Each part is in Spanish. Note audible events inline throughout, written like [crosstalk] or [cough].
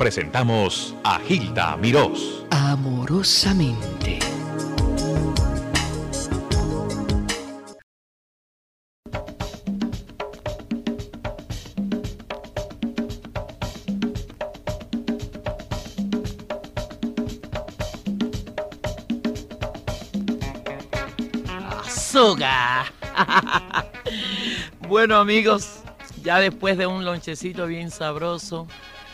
presentamos a Gilda Mirós. Amorosamente. Azúcar. [laughs] bueno amigos, ya después de un lonchecito bien sabroso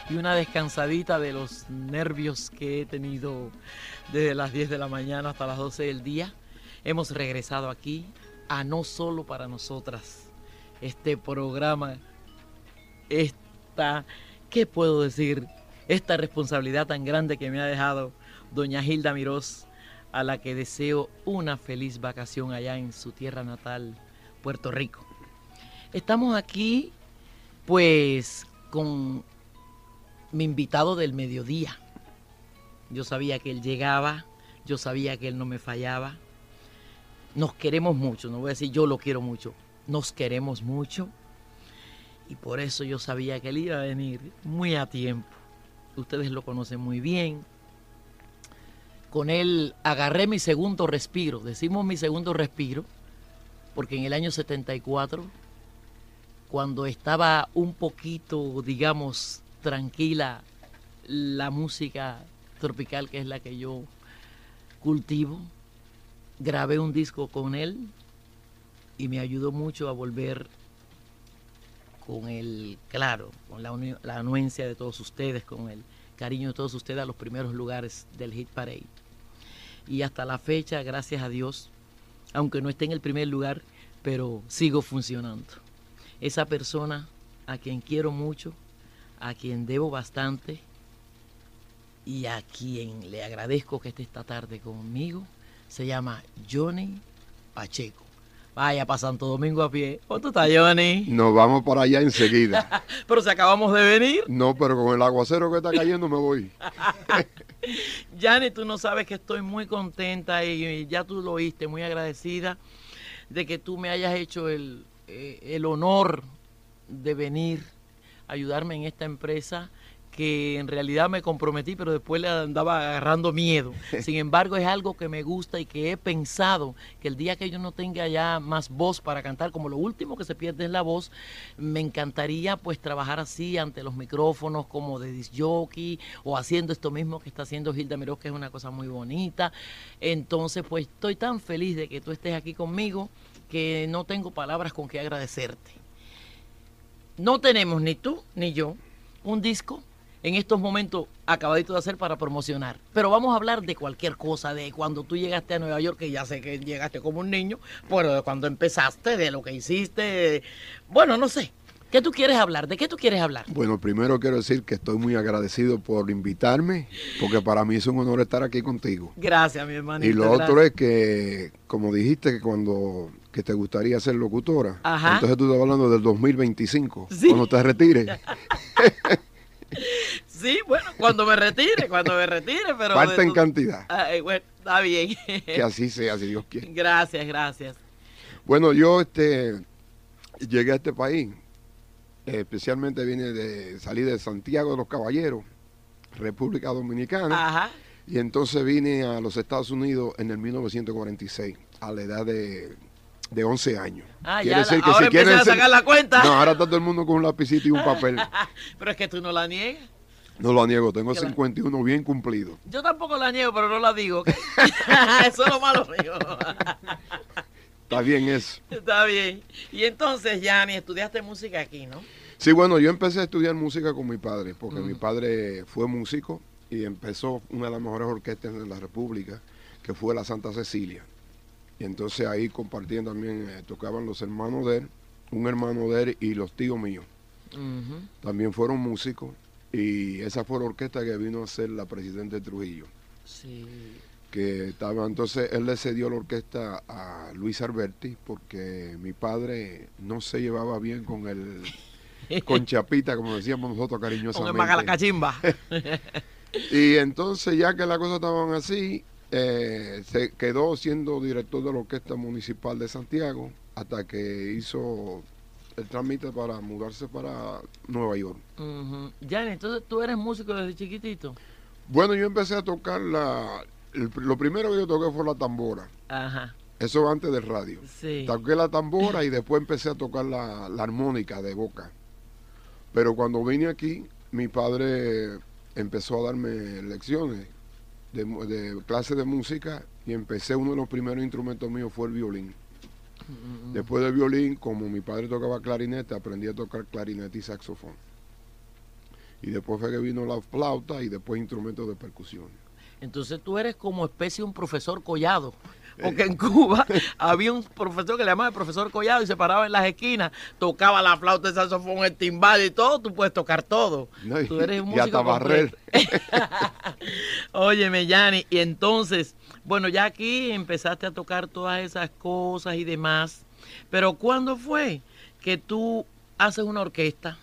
y una descansadita de los nervios que he tenido desde las 10 de la mañana hasta las 12 del día, hemos regresado aquí a no solo para nosotras este programa, esta, ¿qué puedo decir? Esta responsabilidad tan grande que me ha dejado doña Hilda Mirós, a la que deseo una feliz vacación allá en su tierra natal, Puerto Rico. Estamos aquí pues con mi invitado del mediodía. Yo sabía que él llegaba, yo sabía que él no me fallaba. Nos queremos mucho, no voy a decir yo lo quiero mucho, nos queremos mucho. Y por eso yo sabía que él iba a venir muy a tiempo. Ustedes lo conocen muy bien. Con él agarré mi segundo respiro. Decimos mi segundo respiro porque en el año 74 cuando estaba un poquito, digamos, tranquila la música tropical, que es la que yo cultivo, grabé un disco con él y me ayudó mucho a volver con el, claro, con la, la anuencia de todos ustedes, con el cariño de todos ustedes a los primeros lugares del Hit Parade. Y hasta la fecha, gracias a Dios, aunque no esté en el primer lugar, pero sigo funcionando esa persona a quien quiero mucho, a quien debo bastante y a quien le agradezco que esté esta tarde conmigo, se llama Johnny Pacheco. Vaya para Santo Domingo a pie. ¿Cuánto está Johnny? Nos vamos para allá enseguida. [laughs] pero si acabamos de venir. No, pero con el aguacero que está cayendo me voy. [laughs] Johnny, tú no sabes que estoy muy contenta y ya tú lo oíste, muy agradecida de que tú me hayas hecho el, eh, el honor de venir ayudarme en esta empresa que en realidad me comprometí, pero después le andaba agarrando miedo. [laughs] Sin embargo, es algo que me gusta y que he pensado que el día que yo no tenga ya más voz para cantar, como lo último que se pierde es la voz, me encantaría pues trabajar así ante los micrófonos como de disc jockey o haciendo esto mismo que está haciendo Gilda Meroz, que es una cosa muy bonita. Entonces, pues estoy tan feliz de que tú estés aquí conmigo que no tengo palabras con que agradecerte. No tenemos ni tú ni yo un disco en estos momentos acabadito de hacer para promocionar. Pero vamos a hablar de cualquier cosa, de cuando tú llegaste a Nueva York, que ya sé que llegaste como un niño, pero de cuando empezaste, de lo que hiciste, bueno, no sé. ¿Qué tú quieres hablar? ¿De qué tú quieres hablar? Bueno, primero quiero decir que estoy muy agradecido por invitarme, porque para mí es un honor estar aquí contigo. Gracias, mi hermano. Y lo otro es que, como dijiste, que cuando que te gustaría ser locutora, entonces tú estás hablando del 2025, cuando te retires. [laughs] sí, bueno, cuando me retire, cuando me retire, pero... Falta en cantidad. bueno, está bien. [laughs] que así sea, si Dios quiere. Gracias, gracias. Bueno, yo este llegué a este país especialmente viene de salir de Santiago de los Caballeros, República Dominicana. Y entonces vine a los Estados Unidos en el 1946, a la edad de, de 11 años. Ah, ya, decir que ahora si quieren a sacar la cuenta. No, ahora está todo el mundo con un lapicito y un papel. [laughs] pero es que tú no la niegas. No la niego, tengo 51 bien cumplido. Yo tampoco la niego, pero no la digo. [laughs] Eso es lo malo mío. [laughs] Está bien eso. Está bien. Y entonces, Yanni, estudiaste música aquí, ¿no? Sí, bueno, yo empecé a estudiar música con mi padre, porque mi padre fue músico y empezó una de las mejores orquestas de la República, que fue la Santa Cecilia. Y entonces ahí compartían también, eh, tocaban los hermanos de él, un hermano de él y los tíos míos. También fueron músicos y esa fue la orquesta que vino a ser la presidente Trujillo. Sí que estaba, entonces él le cedió la orquesta a Luis Alberti porque mi padre no se llevaba bien con el [laughs] con Chapita, como decíamos nosotros cariñosamente. Con el cachimba. [laughs] y entonces ya que las cosas estaban así, eh, se quedó siendo director de la Orquesta Municipal de Santiago hasta que hizo el trámite para mudarse para Nueva York. Ujú. Jan, entonces tú eres músico desde chiquitito. Bueno, yo empecé a tocar la... el- lo primero que yo toqué fue la tambora. Ajá, Eso antes del radio. sí. Toqué la tambora y después empecé a tocar la, la armónica de boca. Pero cuando vine aquí, mi padre empezó a darme lecciones de, de clases de música y empecé, uno de los primeros instrumentos míos fue el violín. Mm, Después del violín, como mi padre tocaba clarinete, aprendí a tocar clarinete y saxofón. Y después fue que vino la flauta y después instrumentos de percusión. Entonces tú eres como especie un profesor collado. Porque en Cuba [laughs] había un profesor que le llamaban el profesor collado y se paraba en las esquinas, tocaba la flauta, el saxofón, el timbal y todo, tú puedes tocar todo. No, y- Tú eres un músico barrer. [laughs] Óyeme, Yanni, y entonces, bueno, ya aquí empezaste a tocar todas esas cosas y demás, pero ¿cuándo fue que tú haces una orquesta?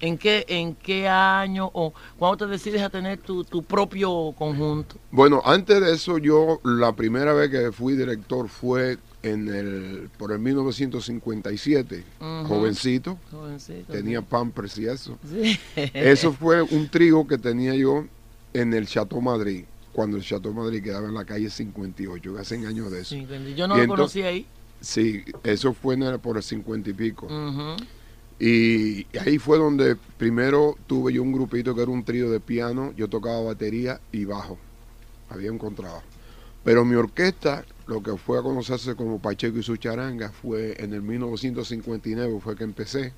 ¿En qué, en qué año o cuándo te decides a tener tu, tu propio conjunto? Bueno, antes de eso yo la primera vez que fui director fue en el por el 1957, Ujú. jovencito, Jovencito. tenía pampers y eso. Sí. Eso fue un trío que tenía yo en el Chateau Madrid, cuando el Chateau Madrid quedaba en la calle 58, que hacen años de eso. Sí, Yo no Y lo entonces- conocí ahí. Sí, eso fue en el- por el 50 y pico. Ujú. Y ahí fue donde primero tuve yo un grupito que era un trío de piano, yo tocaba batería y bajo, había un contrabajo. Pero mi orquesta, lo que fue a conocerse como Pacheco y su charanga, fue en el 1959 fue que empecé.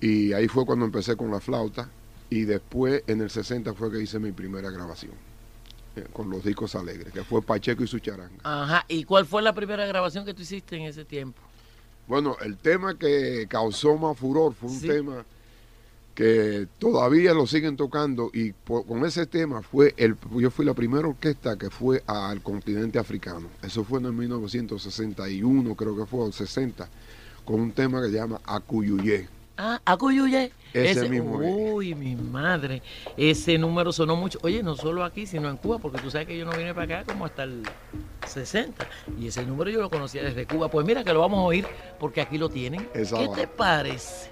Y ahí fue cuando empecé con la flauta. Y después en el 60 fue que hice mi primera grabación eh, con los discos alegres, que fue Pacheco y su charanga. Ajá. ¿Y cuál fue la primera grabación que tú hiciste en ese tiempo? Bueno, el tema que causó más furor fue un Sí. tema que todavía lo siguen tocando y po- con ese tema fue el yo fui la primera orquesta que fue al continente africano. Eso fue en el 1961, creo que fue o 60, con un tema que se llama Acuyuyé. Ah, Acuyuye. Ese mismo es. Uy, mi madre. Ese número sonó mucho. Oye, no solo aquí, sino en Cuba, porque tú sabes que yo no vine para acá como hasta el 60. Y ese número yo lo conocía desde Cuba. Pues mira que lo vamos a oír porque aquí lo tienen. Esa ¿Qué va. te parece?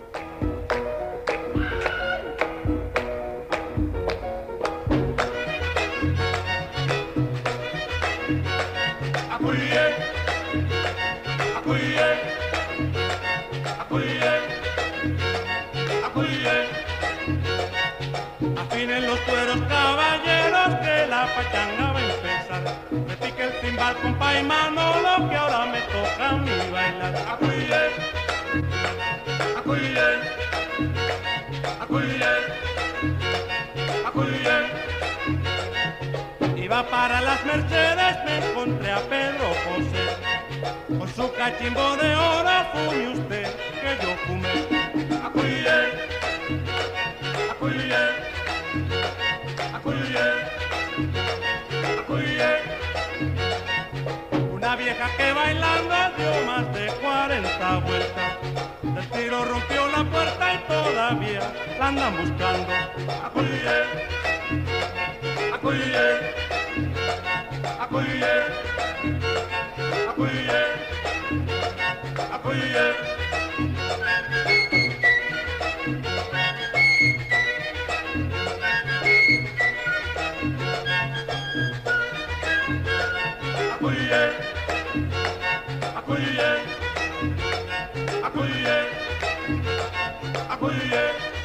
Timbal con pa' y Manolo que ahora me toca a mí bailar. Acuye, acuye, acuye, acuye. Iba para las Mercedes, me encontré a Pedro José. Con su cachimbo de oro fume usted que yo fumé. Acuye, acuye, acuye. Vieja que bailando dio más de 40 vueltas. Del tiro rompió la puerta y todavía la andan buscando. Acuye, acuye. Acuye, acuye, acuye. yeah.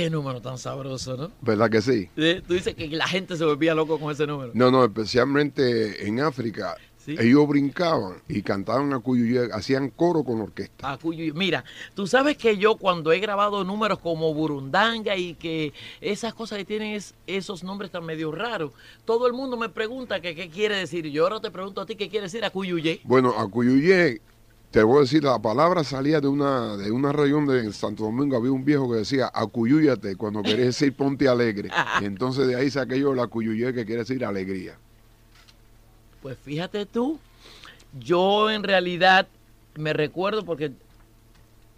Qué número tan sabroso, ¿no? ¿Verdad que sí? Tú dices que la gente se volvía loco con ese número. No, no, especialmente en África. Sí. Ellos brincaban y cantaban a Cuyuyé, hacían coro con orquesta. A Cuyo- Mira, tú sabes que yo cuando he grabado números como Burundanga y que esas cosas que tienen es- esos nombres tan medio raros, todo el mundo me pregunta que qué quiere decir. Yo ahora te pregunto a ti qué quiere decir a Cuyuyé. Bueno, a Cuyuyé, te voy a decir, la palabra salía de una, de una región de Santo Domingo. Había un viejo que decía acuyúyate cuando quería decir ponte alegre. Y entonces de ahí saqué yo la Cuyuyé que quiere decir alegría. Pues fíjate tú, yo en realidad me recuerdo porque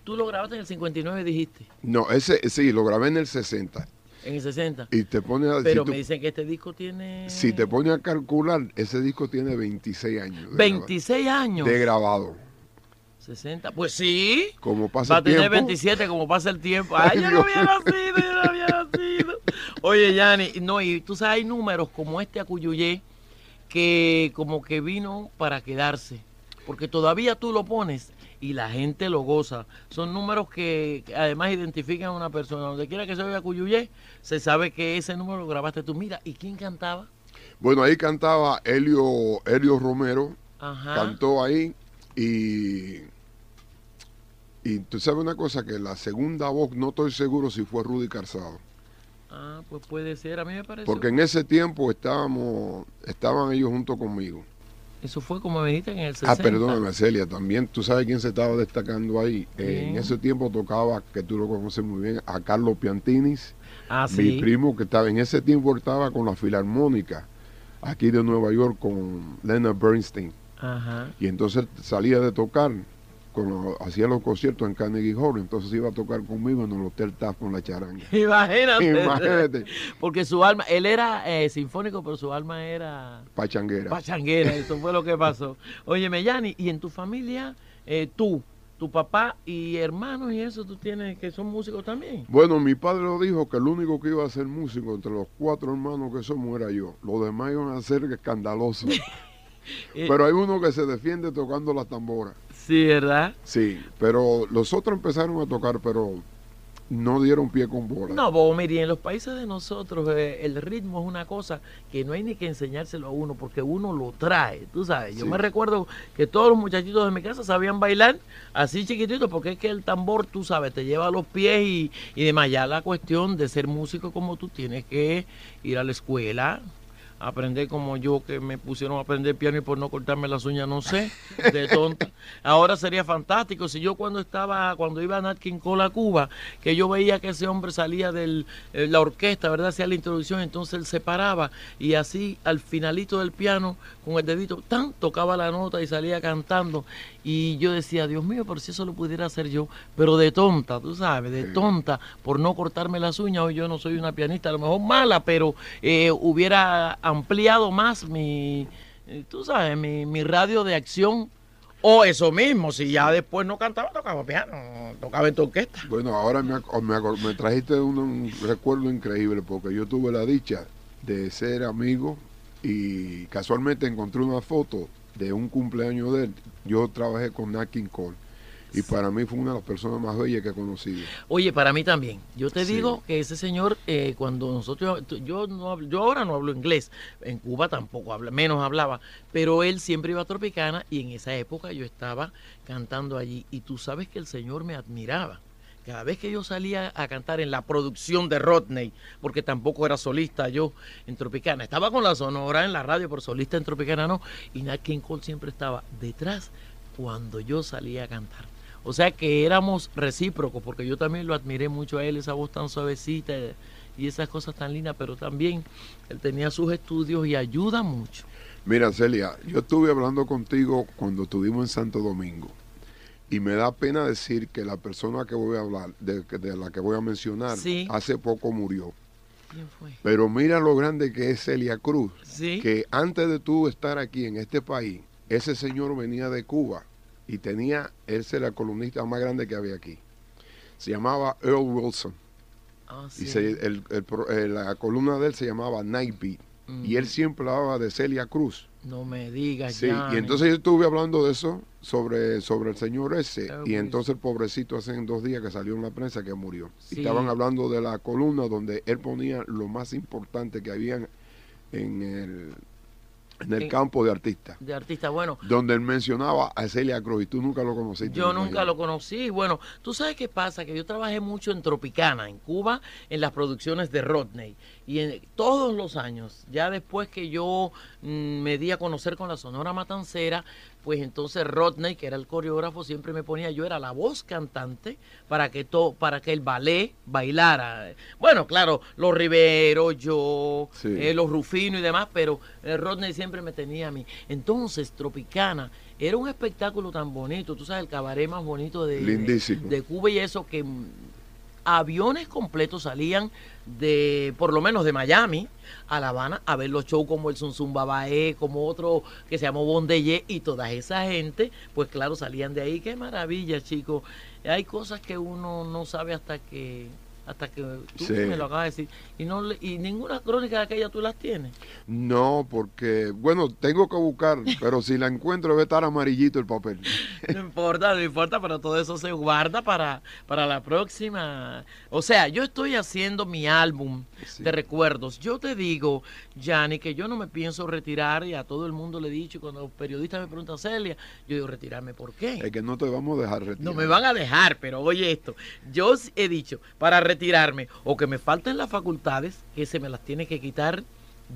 tú lo grabaste en el 59, dijiste, No, ese sí, lo grabé en el 60. en el 60. Y te pone a, Pero si, tú- me dicen que este disco tiene si te pones a calcular, ese disco tiene 26 años. de 26 graba- años. De grabado. 60. Pues sí. Como pasa Va a el tiempo. tener 27 como pasa el tiempo. Ay, Ay, yo no había nacido, yo no había nacido. Oye, Yanni, no, y tú sabes, hay números como este Acuyuyé que como que vino para quedarse. Porque todavía tú lo pones y la gente lo goza. Son números que, que además identifican a una persona. Donde quiera que se oiga Acuyuyé, se sabe que ese número lo grabaste tú. Mira, ¿y quién cantaba? Bueno, ahí cantaba Helio, Helio Romero, Ajá. cantó ahí y y tú sabes una cosa que la segunda voz no estoy seguro si fue Rudy Calzado Ah, pues puede ser. A mí me parece. porque en ese tiempo estábamos estaban ellos junto conmigo Eso fue como me dijiste en el 60. ah perdóname Celia también tú sabes quién se estaba destacando ahí Eh, en ese tiempo tocaba que tú lo conoces muy bien a Carlos Piantinis Ah, mi sí. primo que estaba en ese tiempo estaba con la filarmónica aquí de Nueva York con Leonard Bernstein Ajá. Y entonces salía de tocar, con los- hacía los conciertos en Carnegie Hall, entonces iba a tocar conmigo en el Hotel Taft con la charanga. [laughs] Imagínate. Imagínate, Porque su alma, él era eh, sinfónico, pero su alma era pachanguera. pachanguera. Eso fue lo que pasó. Oye, Yanni, ¿y en tu familia, eh, tú, tu papá y hermanos y eso, tú tienes que son músicos también? Bueno, mi padre lo dijo que el único que iba a ser músico entre los cuatro hermanos que somos era yo. Los demás iban a ser escandalosos. [laughs] Eh, Pero hay uno que se defiende tocando la tambora. sí, ¿verdad? Sí, pero los otros empezaron a tocar, pero no dieron pie con bola. No, vos, mire, en los países de nosotros eh, el ritmo es una cosa que no hay ni que enseñárselo a uno porque uno lo trae, tú sabes. Yo Sí. me recuerdo que todos los muchachitos de mi casa sabían bailar así chiquititos porque es que el tambor, tú sabes, te lleva a los pies y, y demás. Ya la cuestión de ser músico como tú tienes que ir a la escuela, aprender como yo que me pusieron a aprender piano y por no cortarme las uñas no sé de tonta. [laughs] Ahora sería fantástico. Si yo cuando estaba cuando iba a Nat King Cole a Cuba que yo veía que ese hombre salía de la orquesta verdad hacía la introducción entonces él se paraba y así al finalito del piano con el dedito tan tocaba la nota y salía cantando. Y yo decía Dios mío por si eso lo pudiera hacer yo pero de tonta tú sabes de tonta por no cortarme las uñas hoy yo no soy una pianista a lo mejor mala pero eh, hubiera ampliado más mi, eh, tú sabes, mi, mi radio de acción. O eso mismo, si ya después no cantaba, tocaba piano, tocaba en tu orquesta. Bueno, ahora me, me, me trajiste un, un recuerdo increíble porque yo tuve la dicha de ser amigo y casualmente encontré una foto de un cumpleaños de él. Yo trabajé con Nat King Cole y para mí fue una de las personas más bellas que he conocido. Oye, para mí también. Yo te Sí. digo que ese señor, eh, cuando nosotros, yo no hablo- yo ahora no hablo inglés, en Cuba tampoco habla, menos hablaba, pero él siempre iba a Tropicana y en esa época yo estaba cantando allí y tú sabes que el señor me admiraba. Cada vez que yo salía a cantar en la producción de Rodney, porque tampoco era solista yo en Tropicana, estaba con la sonora en la radio, pero solista en Tropicana no, y Nat King Cole siempre estaba detrás cuando yo salía a cantar. O sea que éramos recíprocos, porque yo también lo admiré mucho a él, esa voz tan suavecita y esas cosas tan lindas, pero también él tenía sus estudios y ayuda mucho. Mira, Celia, yo estuve hablando contigo cuando estuvimos en Santo Domingo y me da pena decir que la persona que voy a hablar, de, de la que voy a mencionar, Sí. hace poco murió. ¿Quién fue? Pero mira lo grande que es Celia Cruz. Sí. que antes de tú estar aquí en este país, ese señor venía de Cuba y tenía, él era el columnista más grande que había aquí. Se llamaba Earl Wilson Ah, y sí. se- el- el eh, la columna de él se llamaba Night Beat y él siempre hablaba de Celia Cruz. No me digas Sí, y entonces yo estuve hablando de eso sobre, sobre el señor ese. Y entonces el pobrecito hace dos días que salió en la prensa que murió. Y Sí. estaban hablando de la columna donde él ponía lo más importante que había en el, en el En- campo de artista. De artista, bueno, Donde él mencionaba a Celia Cruz y tú nunca lo conociste. Yo nunca lo conocí. Bueno, tú sabes qué pasa, que yo trabajé mucho en Tropicana, en Cuba, en las producciones de Rodney. Y en, todos los años, ya después que yo mm, me di a conocer con la Sonora Matancera, pues entonces Rodney, que era el coreógrafo, siempre me ponía, yo era la voz cantante para que todo, para que el ballet bailara. Bueno, claro, los Riveros, yo, Sí. eh, los Rufino y demás, pero eh, Rodney siempre me tenía a mí. Entonces, Tropicana era un espectáculo tan bonito, tú sabes, el cabaret más bonito de, Lindísimo. de Cuba y eso que aviones completos salían de, por lo menos de Miami a La Habana a ver los shows como el Sun Babae, como otro que se llamó Bondeye y toda esa gente, pues claro, salían de ahí. Qué maravilla, chicos. Hay cosas que uno no sabe hasta que hasta que tú Sí. me lo acabas de decir. Y no y ninguna crónica de aquella tú las tienes. No, porque, bueno, tengo que buscar, [laughs] pero si la encuentro debe estar amarillito el papel. [laughs] No importa, no importa, pero todo eso se guarda para, para la próxima. O sea, yo estoy haciendo mi álbum Sí. de recuerdos. Yo te digo, Yanni, que yo no me pienso retirar y a todo el mundo le he dicho, cuando los periodistas me preguntan, Celia, yo digo, retirarme, ¿por qué? Es que no te vamos a dejar retirar. No me van a dejar, pero oye esto, yo he dicho, para retirarme, o que me falten las facultades, que se me las tiene que quitar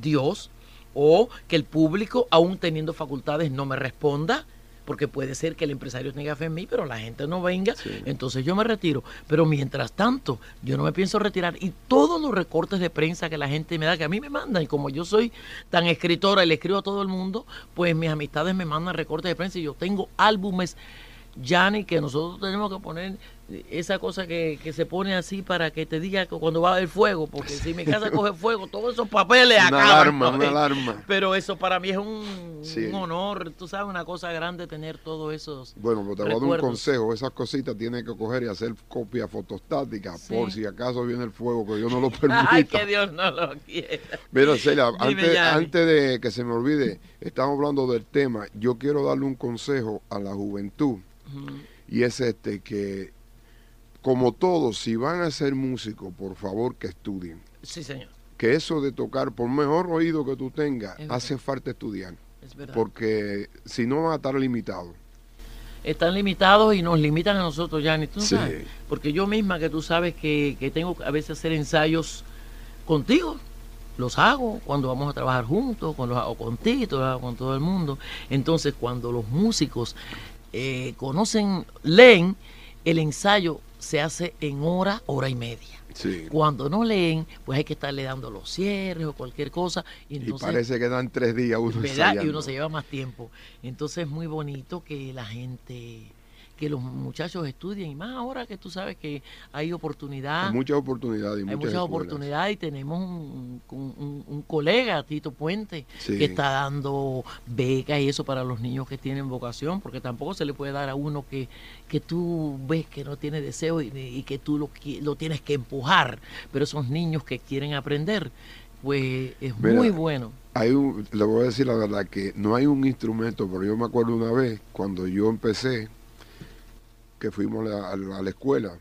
Dios, o que el público, aún teniendo facultades, no me responda, porque puede ser que el empresario tenga fe en mí, pero la gente no venga, Sí. entonces yo me retiro. Pero mientras tanto, yo no me pienso retirar. Y todos los recortes de prensa que la gente me da, que a mí me mandan, y como yo soy tan escritora y le escribo a todo el mundo, pues mis amistades me mandan recortes de prensa y yo tengo álbumes, Yanni, que nosotros tenemos que poner esa cosa que, que se pone así para que te diga que cuando va a haber fuego, porque si mi casa [laughs] coge fuego, todos esos papeles Una acaban. alarma, ¿no? una alarma. Pero eso para mí es un, Sí. un honor, tú sabes, una cosa grande tener todos esos. Bueno, pues te voy a dar un consejo. Esas cositas tienes que coger y hacer copias fotostáticas Sí. por si acaso viene el fuego, que Dios no lo [laughs] permita. Ay, que Dios no lo quiera. Mira, Celia, antes, de que se me olvide, estamos hablando del tema. Yo quiero darle un consejo a la juventud y es este que, como todos, si van a ser músicos, por favor que estudien. Sí, señor, Que eso de tocar, por mejor oído que tú tengas, hace falta estudiar. es verdad. Porque si no van a estar limitados. Están limitados y nos limitan a nosotros, Yanni, tú no Sí. sabes. Porque yo misma, que tú sabes que, que tengo que a veces hacer ensayos contigo, los hago cuando vamos a trabajar juntos, cuando los hago hago con todo el mundo. Entonces, cuando los músicos eh, conocen, leen, el ensayo se hace en hora, hora y media. Sí. Cuando no leen, pues hay que estarle dando los cierres o cualquier cosa. Y Y entonces, parece que dan tres días uno ¿verdad? Y uno se lleva más tiempo. Entonces es muy bonito que la gente, que los muchachos estudien, y más ahora que tú sabes que hay oportunidad. Hay muchas oportunidades Hay muchas, oportunidades y tenemos un, un- un- un colega, Tito Puente, Sí. que está dando becas y eso para los niños que tienen vocación, porque tampoco se le puede dar a uno que, que tú ves que no tiene deseo y, y que tú lo, lo tienes que empujar, pero esos niños que quieren aprender, pues es Mira, muy bueno. Hay un, le voy a decir la verdad que no hay un instrumento, pero yo me acuerdo una vez cuando yo empecé, que fuimos a la, a la escuela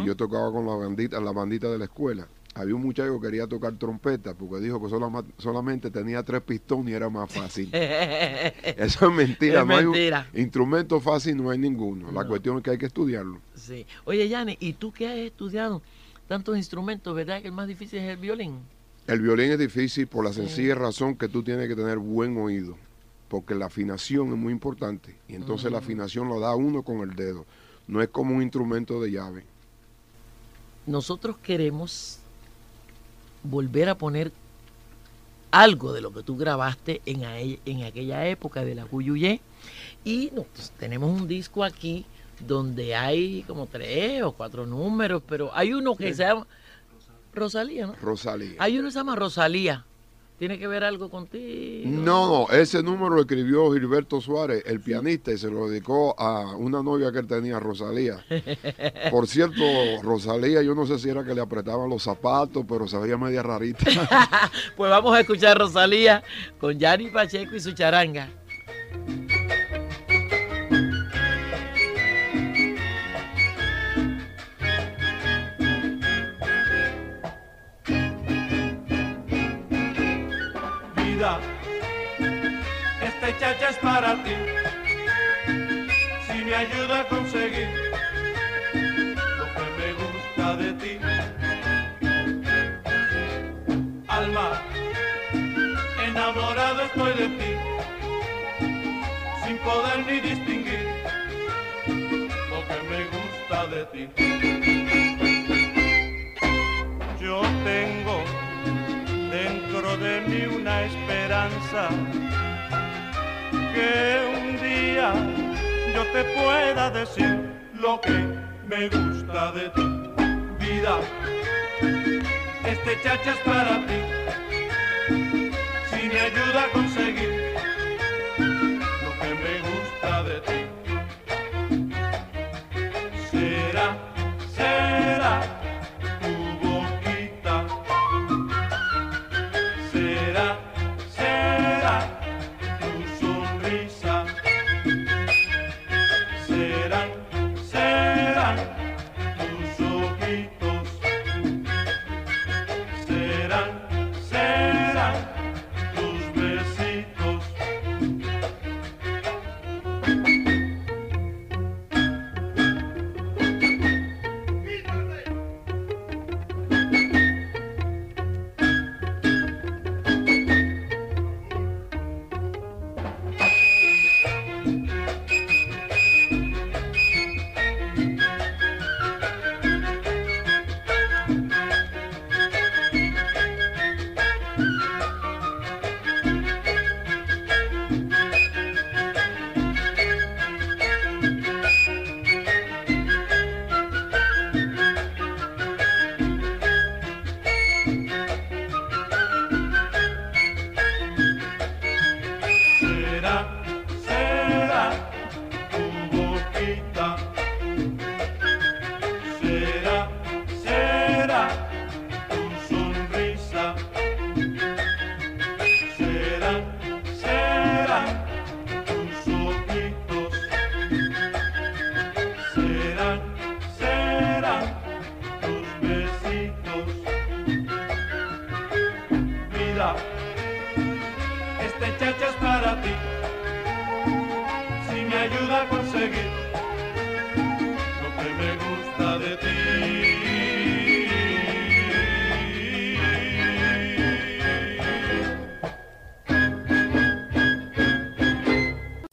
y yo tocaba con la bandita, la bandita de la escuela. Había un muchacho que quería tocar trompeta porque dijo que solama- solamente tenía tres pistones y era más fácil. [laughs] Eso es mentira, Es no hay un mentira. instrumento fácil, no hay ninguno. La cuestión es que hay que estudiarlo. Sí. Oye, Yanni, ¿y tú que has estudiado tantos instrumentos, verdad que el más difícil es el violín? El violín es difícil por la Sí. sencilla razón que tú tienes que tener buen oído, porque la afinación es muy importante y entonces la afinación lo da uno con el dedo. No es como un instrumento de llave. nosotros queremos volver a poner algo de lo que tú grabaste en, ae- en aquella época de la Cuyuyé. Y nos, tenemos un disco aquí donde hay como tres o cuatro números, pero hay uno que se llama Rosalía, ¿no? Rosalía. Hay uno que se llama Rosalía. ¿Tiene que ver algo contigo? No, no, ese número lo escribió Gilberto Suárez, el pianista, y se lo dedicó a una novia que él tenía, Rosalía. [laughs] Por cierto, Rosalía, yo no sé si era que le apretaban los zapatos, pero se veía media rarita. [laughs] Pues vamos a escuchar Rosalía con Yanni Pacheco y su charanga. Para ti. Si me ayuda a conseguir lo que me gusta de ti. Alma, enamorado estoy de ti, sin poder ni distinguir lo que me gusta de ti. Yo tengo dentro de mí una esperanza que un día yo te pueda decir lo que me gusta de ti, vida. Este chacha es para ti, si me ayuda a conseguir